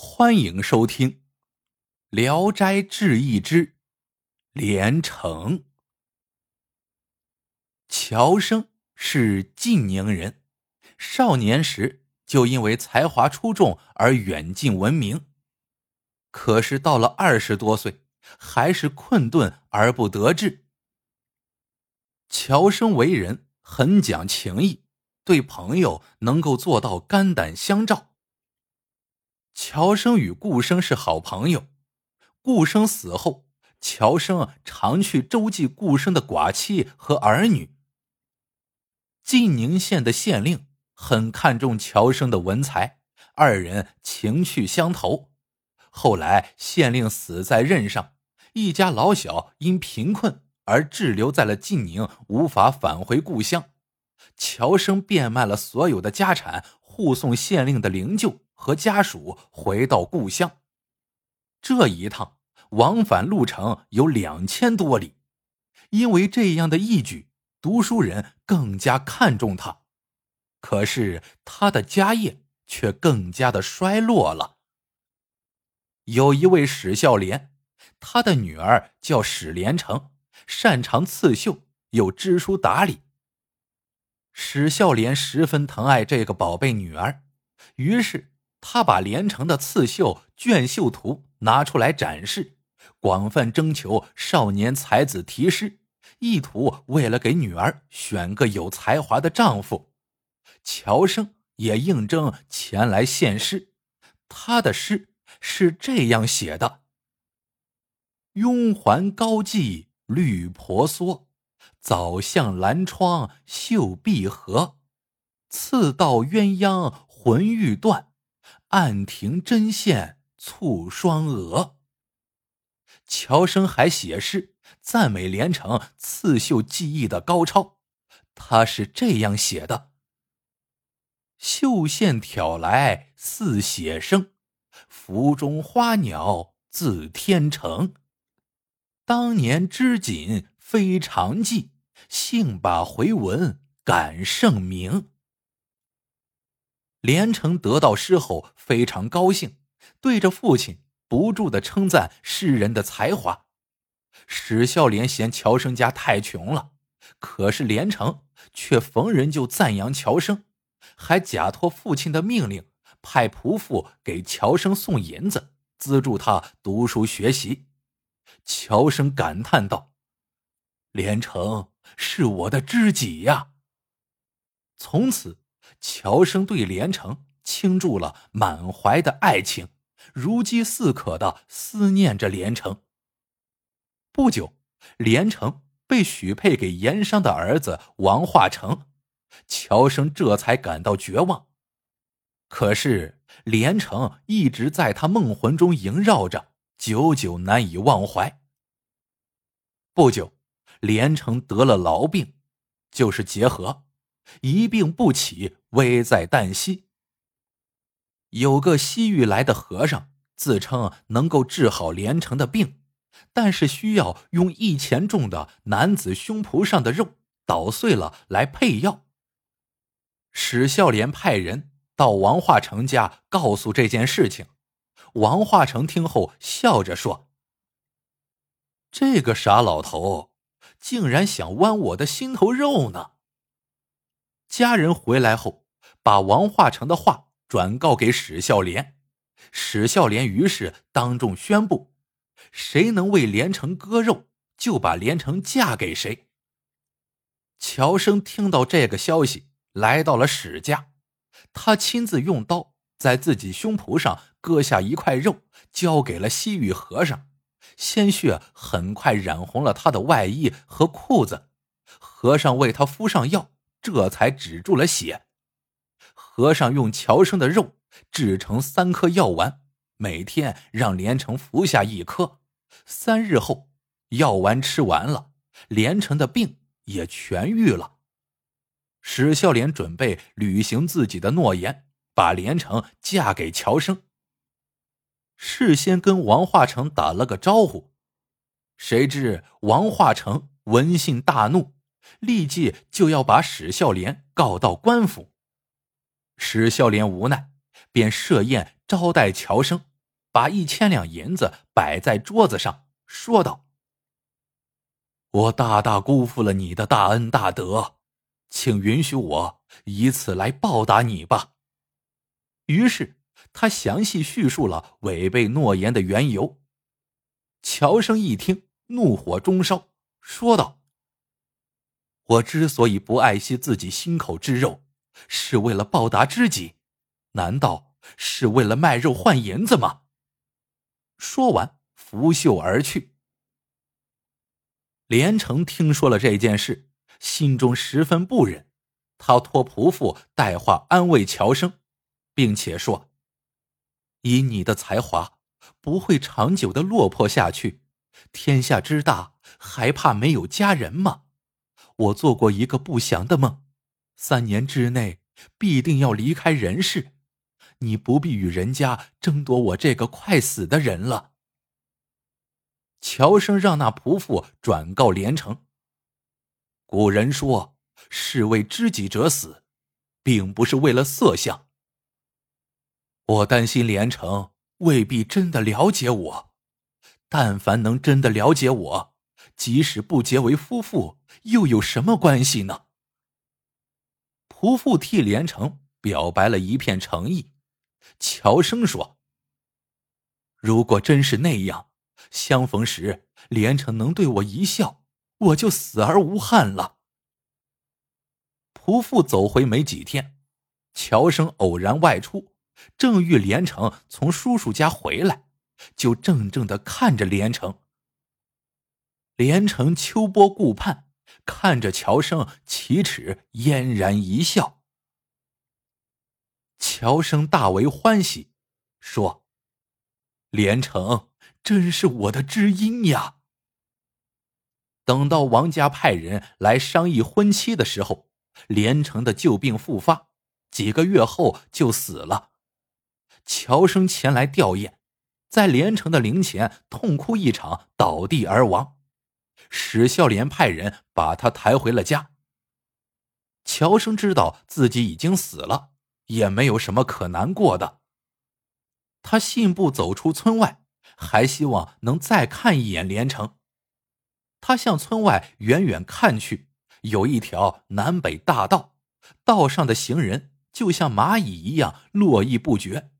欢迎收听《聊斋志异之连城》。乔生是晋宁人，少年时就因为才华出众而远近闻名。可是到了二十多岁，还是困顿而不得志。乔生为人很讲情义，对朋友能够做到肝胆相照。乔生与顾生是好朋友，顾生死后，乔生常去周济顾生的寡妻和儿女。晋宁县的县令很看重乔生的文才，二人情趣相投。后来县令死在任上，一家老小因贫困而滞留在了晋宁，无法返回故乡。乔生变卖了所有的家产，护送县令的灵柩。和家属回到故乡，这一趟往返路程有两千多里。因为这样的义举，读书人更加看重他。可是他的家业却更加的衰落了。有一位史孝廉，他的女儿叫史连成，擅长刺绣，又知书达理。史孝廉十分疼爱这个宝贝女儿，于是。他把连城的刺绣卷绣图拿出来展示，广泛征求少年才子题诗，意图为了给女儿选个有才华的丈夫。乔生也应征前来献诗，他的诗是这样写的：“拥环高髻绿婆娑，早向蓝窗绣碧荷，刺到鸳鸯魂欲断。”暗停针线蹙双蛾。乔生还写诗赞美连城刺绣技艺的高超，他是这样写的：“绣线挑来似写生，幅中花鸟自天成。当年织锦非常技，幸把回文感盛名。”连城得到诗后非常高兴，对着父亲不住的称赞诗人的才华。史孝廉嫌乔生家太穷了，可是连城却逢人就赞扬乔生，还假托父亲的命令派仆妇给乔生送银子，资助他读书学习。乔生感叹道：“连城是我的知己呀。”从此。乔生对连城倾注了满怀的爱情，如饥似渴的思念着连城。不久，连城被许配给盐商的儿子王化成，乔生这才感到绝望。可是连城一直在他梦魂中萦绕着，久久难以忘怀。不久，连城得了痨病，就是结核。一病不起，危在旦夕。有个西域来的和尚，自称能够治好连城的病，但是需要用一钱重的男子胸脯上的肉捣碎了来配药。史孝廉派人到王化成家告诉这件事情，王化成听后笑着说：“这个傻老头，竟然想剜我的心头肉呢。”家人回来后，把王化成的话转告给史孝廉。史孝廉于是当众宣布：谁能为连城割肉，就把连城嫁给谁。乔生听到这个消息，来到了史家，他亲自用刀在自己胸脯上割下一块肉，交给了西域和尚。鲜血很快染红了他的外衣和裤子，和尚为他敷上药。这才止住了血。和尚用乔生的肉制成三颗药丸，每天让连城服下一颗。三日后，药丸吃完了，连城的病也痊愈了。史孝廉准备履行自己的诺言，把连城嫁给乔生。事先跟王化成打了个招呼，谁知王化成闻信大怒。立即就要把史孝廉告到官府。史孝廉无奈，便设宴招待乔生，把一千两银子摆在桌子上，说道：“我大大辜负了你的大恩大德，请允许我以此来报答你吧。”于是他详细叙述了违背诺言的缘由。乔生一听，怒火中烧，说道：“我之所以不爱惜自己心口之肉，是为了报答知己，难道？”是为了卖肉换银子吗？说完，拂袖而去。连城听说了这件事，心中十分不忍，他托仆妇带话安慰乔生，并且说：“以你的才华，不会长久的落魄下去。天下之大，还怕没有家人吗？我做过一个不祥的梦，三年之内必定要离开人世。”你不必与人家争夺我这个快死的人了。乔生让那仆妇转告连城。古人说：“是为知己者死，并不是为了色相。”我担心连城未必真的了解我。但凡能真的了解我，即使不结为夫妇，又有什么关系呢？仆妇替连城表白了一片诚意。乔生说：“如果真是那样，相逢时连城能对我一笑，我就死而无憾了。”仆妇走回没几天，乔生偶然外出，正遇连城从叔叔家回来，就怔怔的看着连城。连城秋波顾盼，看着乔生，启齿嫣然一笑。乔生大为欢喜，说：“连城真是我的知音呀。”等到王家派人来商议婚期的时候，连城的旧病复发，几个月后就死了。乔生前来吊唁，在连城的灵前痛哭一场，倒地而亡。史孝廉派人把他抬回了家。乔生知道自己已经死了。也没有什么可难过的。他信步走出村外，还希望能再看一眼连城。他向村外远远看去，有一条南北大道，道上的行人就像蚂蚁一样络绎不绝。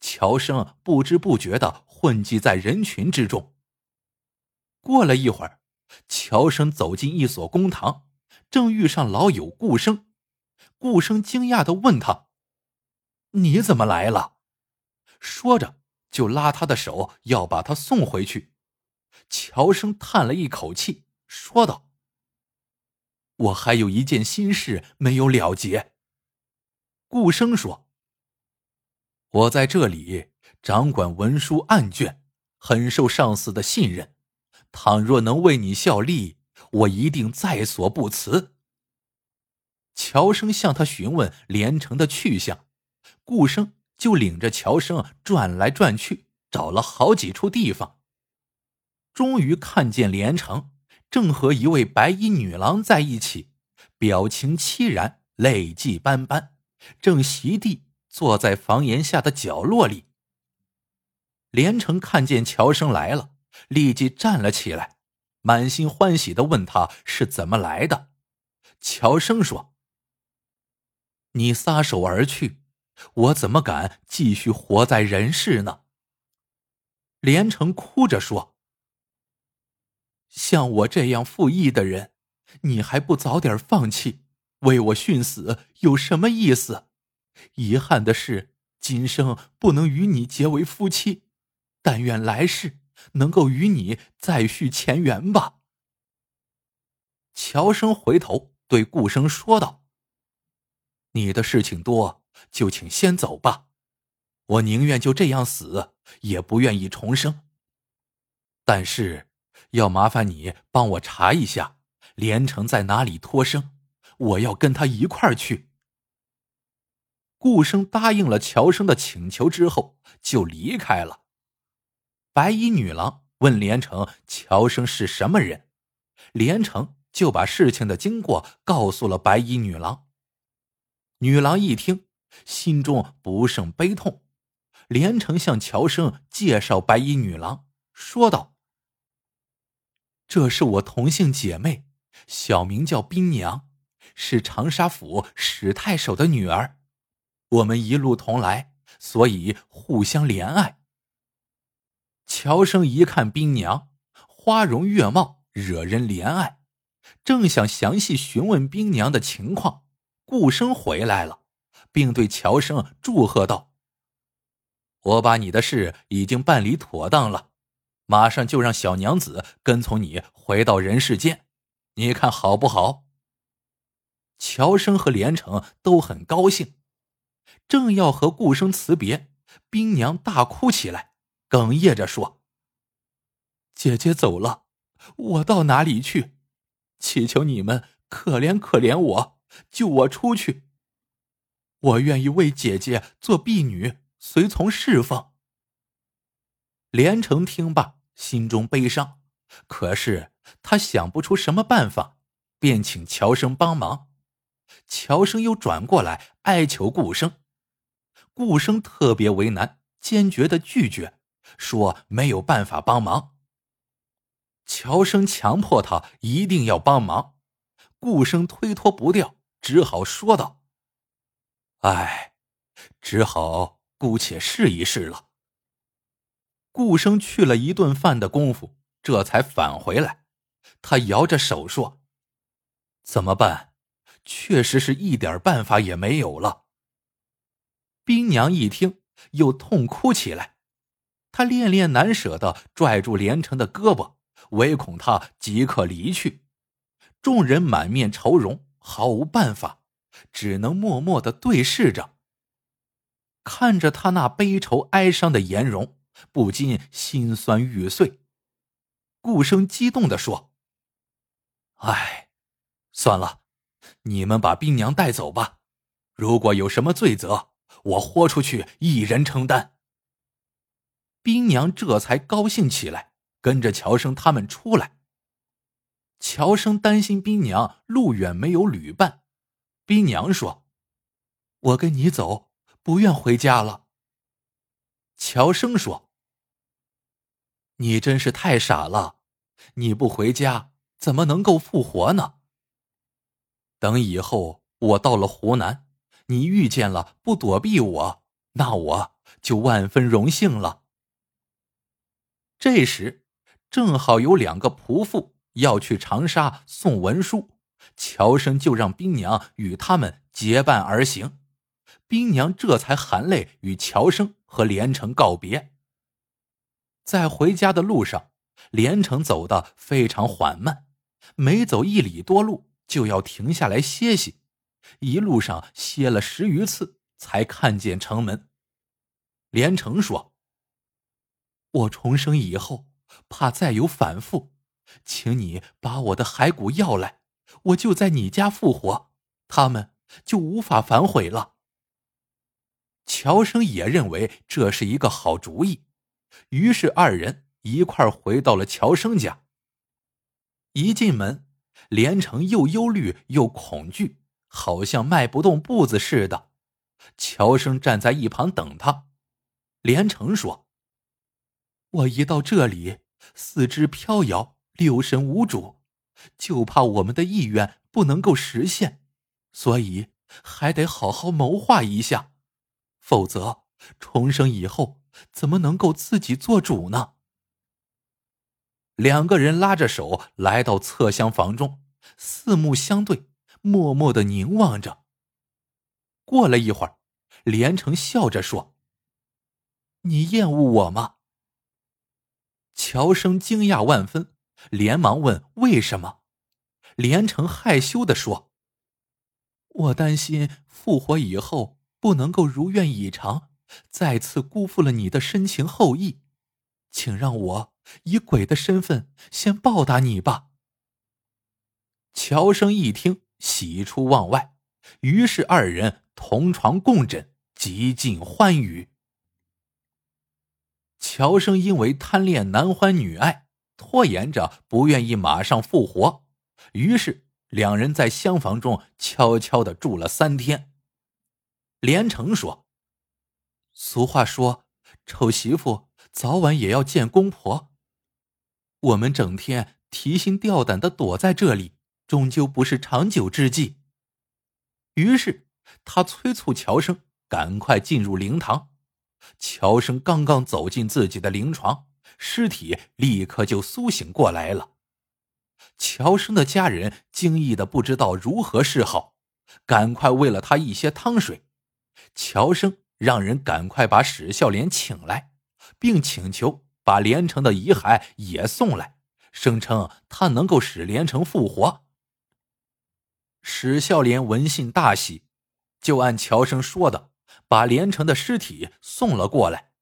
乔生不知不觉的混迹在人群之中。过了一会儿，乔生走进一所公堂，正遇上老友顾生。顾生惊讶的问他。你怎么来了？说着就拉他的手，要把他送回去。乔生叹了一口气，说道：“我还有一件心事没有了结。”顾生说：“我在这里掌管文书案卷，很受上司的信任。倘若能为你效力，我一定在所不辞。”乔生向他询问连城的去向。顾生就领着乔生转来转去，找了好几处地方，终于看见连城正和一位白衣女郎在一起，表情凄然，泪迹斑斑，正席地坐在房檐下的角落里。连城看见乔生来了，立即站了起来，满心欢喜的问他是怎么来的。乔生说：“你撒手而去。”我怎么敢继续活在人世呢？连城哭着说：“像我这样负义的人，你还不早点放弃，为我殉死有什么意思？遗憾的是，今生不能与你结为夫妻，但愿来世能够与你再续前缘吧。”乔生回头对顾生说道：“你的事情多。”就请先走吧，我宁愿就这样死，也不愿意重生。但是，要麻烦你帮我查一下连城在哪里脱生，我要跟他一块儿去。顾生答应了乔生的请求之后，就离开了。白衣女郎问连城：“乔生是什么人？”连城就把事情的经过告诉了白衣女郎。女郎一听。心中不胜悲痛，连城向乔生介绍白衣女郎，说道：“这是我同姓姐妹，小名叫冰娘，是长沙府史太守的女儿。我们一路同来，所以互相怜爱。”乔生一看冰娘花容月貌，惹人怜爱，正想详细询问冰娘的情况，顾生回来了，并对乔生祝贺道。我把你的事已经办理妥当了，马上就让小娘子跟从你回到人世间，你看好不好？乔生和连城都很高兴，正要和顾生辞别，冰娘大哭起来，哽咽着说：“姐姐走了，我到哪里去？祈求你们可怜可怜我，救我出去。我愿意为姐姐做婢女。”随从侍奉。连城听罢，心中悲伤，可是他想不出什么办法，便请乔生帮忙。乔生又转过来哀求顾生，顾生特别为难，坚决的拒绝，说没有办法帮忙。乔生强迫他一定要帮忙，顾生推脱不掉，只好说道：“哎，只好。”姑且试一试了。顾生去了一顿饭的功夫，这才返回来。他摇着手说：“怎么办？确实是一点办法也没有了。”冰娘一听，又痛哭起来。他恋恋难舍的拽住连城的胳膊，唯恐他即刻离去。众人满面愁容，毫无办法，只能默默的对视着。看着他那悲愁哀伤的颜容，不禁心酸欲碎。顾生激动的说：“哎，算了，你们把冰娘带走吧。如果有什么罪责，我豁出去一人承担。”冰娘这才高兴起来，跟着乔生他们出来。乔生担心冰娘路远没有旅伴，冰娘说：“我跟你走。”不愿回家了。乔生说：“你真是太傻了，你不回家怎么能够复活呢？等以后我到了湖南，你遇见了不躲避我，那我就万分荣幸了。”这时，正好有两个仆妇要去长沙送文书，乔生就让冰娘与他们结伴而行。冰娘这才含泪与乔生和连城告别。在回家的路上，连城走得非常缓慢，每走一里多路就要停下来歇息，一路上歇了十余次，才看见城门。连城说：“我重生以后，怕再有反复，请你把我的骸骨要来，我就在你家复活，他们就无法反悔了。”乔生也认为这是一个好主意，于是二人一块回到了乔生家。一进门，连城又忧虑又恐惧，好像迈不动步子似的。乔生站在一旁等他。连城说：“我一到这里，四肢飘摇，六神无主，就怕我们的意愿不能够实现，所以还得好好谋划一下。”否则，重生以后怎么能够自己做主呢？两个人拉着手来到侧厢房中，四目相对，默默的凝望着。过了一会儿，连城笑着说：“你厌恶我吗？”乔生惊讶万分，连忙问：“为什么？”连城害羞的说：“我担心复活以后。”不能够如愿以偿，再次辜负了你的深情厚谊，请让我以鬼的身份先报答你吧。乔生一听，喜出望外，于是二人同床共枕，极尽欢愉。乔生因为贪恋男欢女爱，拖延着不愿意马上复活，于是两人在厢房中悄悄的住了三天。连城说：“俗话说，丑媳妇早晚也要见公婆。我们整天提心吊胆的躲在这里，终究不是长久之计。于是他催促乔生赶快进入灵堂。乔生刚刚走进自己的灵床，尸体立刻就苏醒过来了。乔生的家人惊异的不知道如何是好，赶快喂了他一些汤水。乔生让人赶快把史孝廉请来，并请求把连城的遗骸也送来，声称他能够使连城复活。史孝廉闻信大喜，就按乔生说的，把连城的尸体送了过来。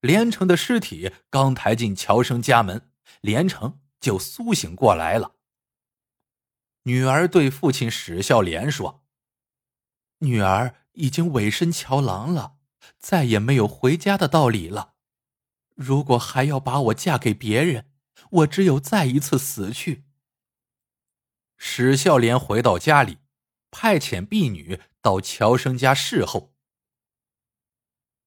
连城的尸体刚抬进乔生家门，连城就苏醒过来了。女儿对父亲史孝廉说：“女儿。”已经委身乔郎了，再也没有回家的道理了。如果还要把我嫁给别人，我只有再一次死去。史孝廉回到家里，派遣婢女到乔生家侍候。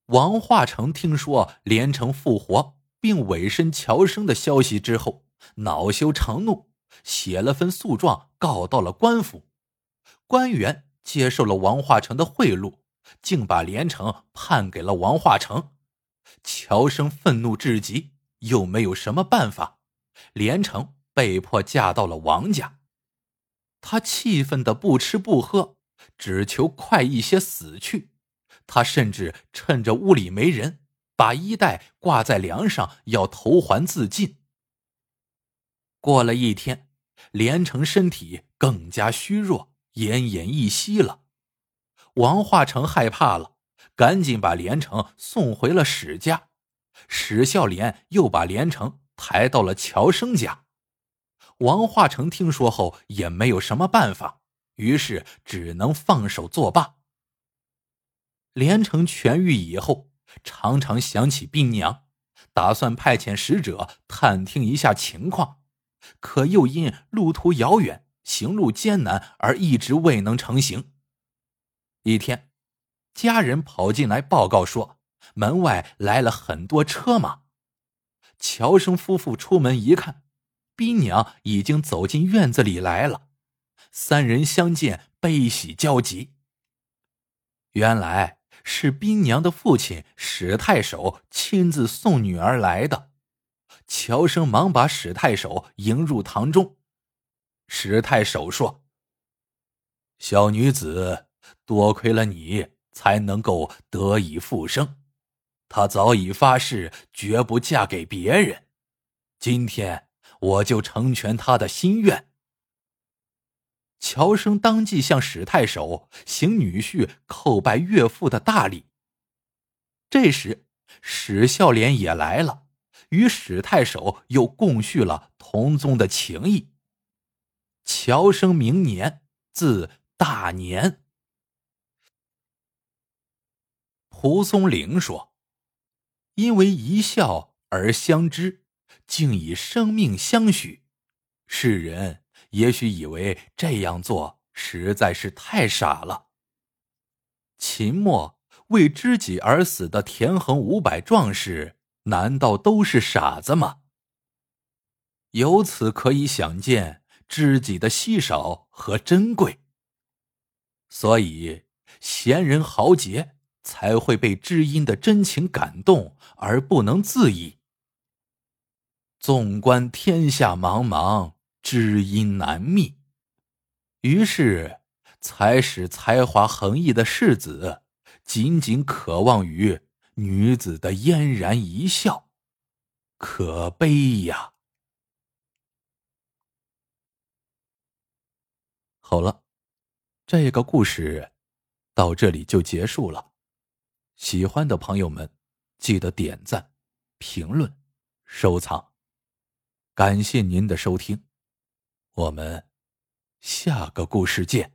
王化成听说连城复活并委身乔生的消息之后，恼羞成怒，写了份诉状告到了官府，官员。接受了王化成的贿赂，竟把连城判给了王化成。乔生愤怒至极，又没有什么办法，连城被迫嫁到了王家。他气愤的不吃不喝，只求快一些死去。他甚至趁着屋里没人，把衣带挂在梁上，要投环自尽。过了一天，连城身体更加虚弱。奄奄一息了，王化成害怕了，赶紧把连城送回了史家。史孝廉又把连城抬到了乔生家。王化成听说后也没有什么办法，于是只能放手作罢。连城痊愈以后，常常想起兵娘，打算派遣使者探听一下情况，可又因路途遥远。行路艰难，而一直未能成行。一天，家人跑进来报告说，门外来了很多车马。乔生夫妇出门一看，兵娘已经走进院子里来了。三人相见，悲喜交集。原来是兵娘的父亲史太守亲自送女儿来的。乔生忙把史太守迎入堂中。史太守说：“小女子多亏了你，才能够得以复生。她早已发誓，绝不嫁给别人。今天我就成全他的心愿。”乔生当即向史太守行女婿叩拜岳父的大礼。这时，史孝廉也来了，与史太守又共叙了同宗的情谊。乔生明年字大年。蒲松龄说：“因为一笑而相知，竟以生命相许。”世人也许以为这样做实在是太傻了。秦末为知己而死的田横五百壮士，难道都是傻子吗？由此可以想见。知己的稀少和珍贵，所以贤人豪杰才会被知音的真情感动而不能自已。纵观天下茫茫，知音难觅，于是才使才华横溢的世子仅仅渴望于女子的嫣然一笑，可悲呀！好了，这个故事到这里就结束了。喜欢的朋友们，记得点赞、评论、收藏。感谢您的收听，我们下个故事见。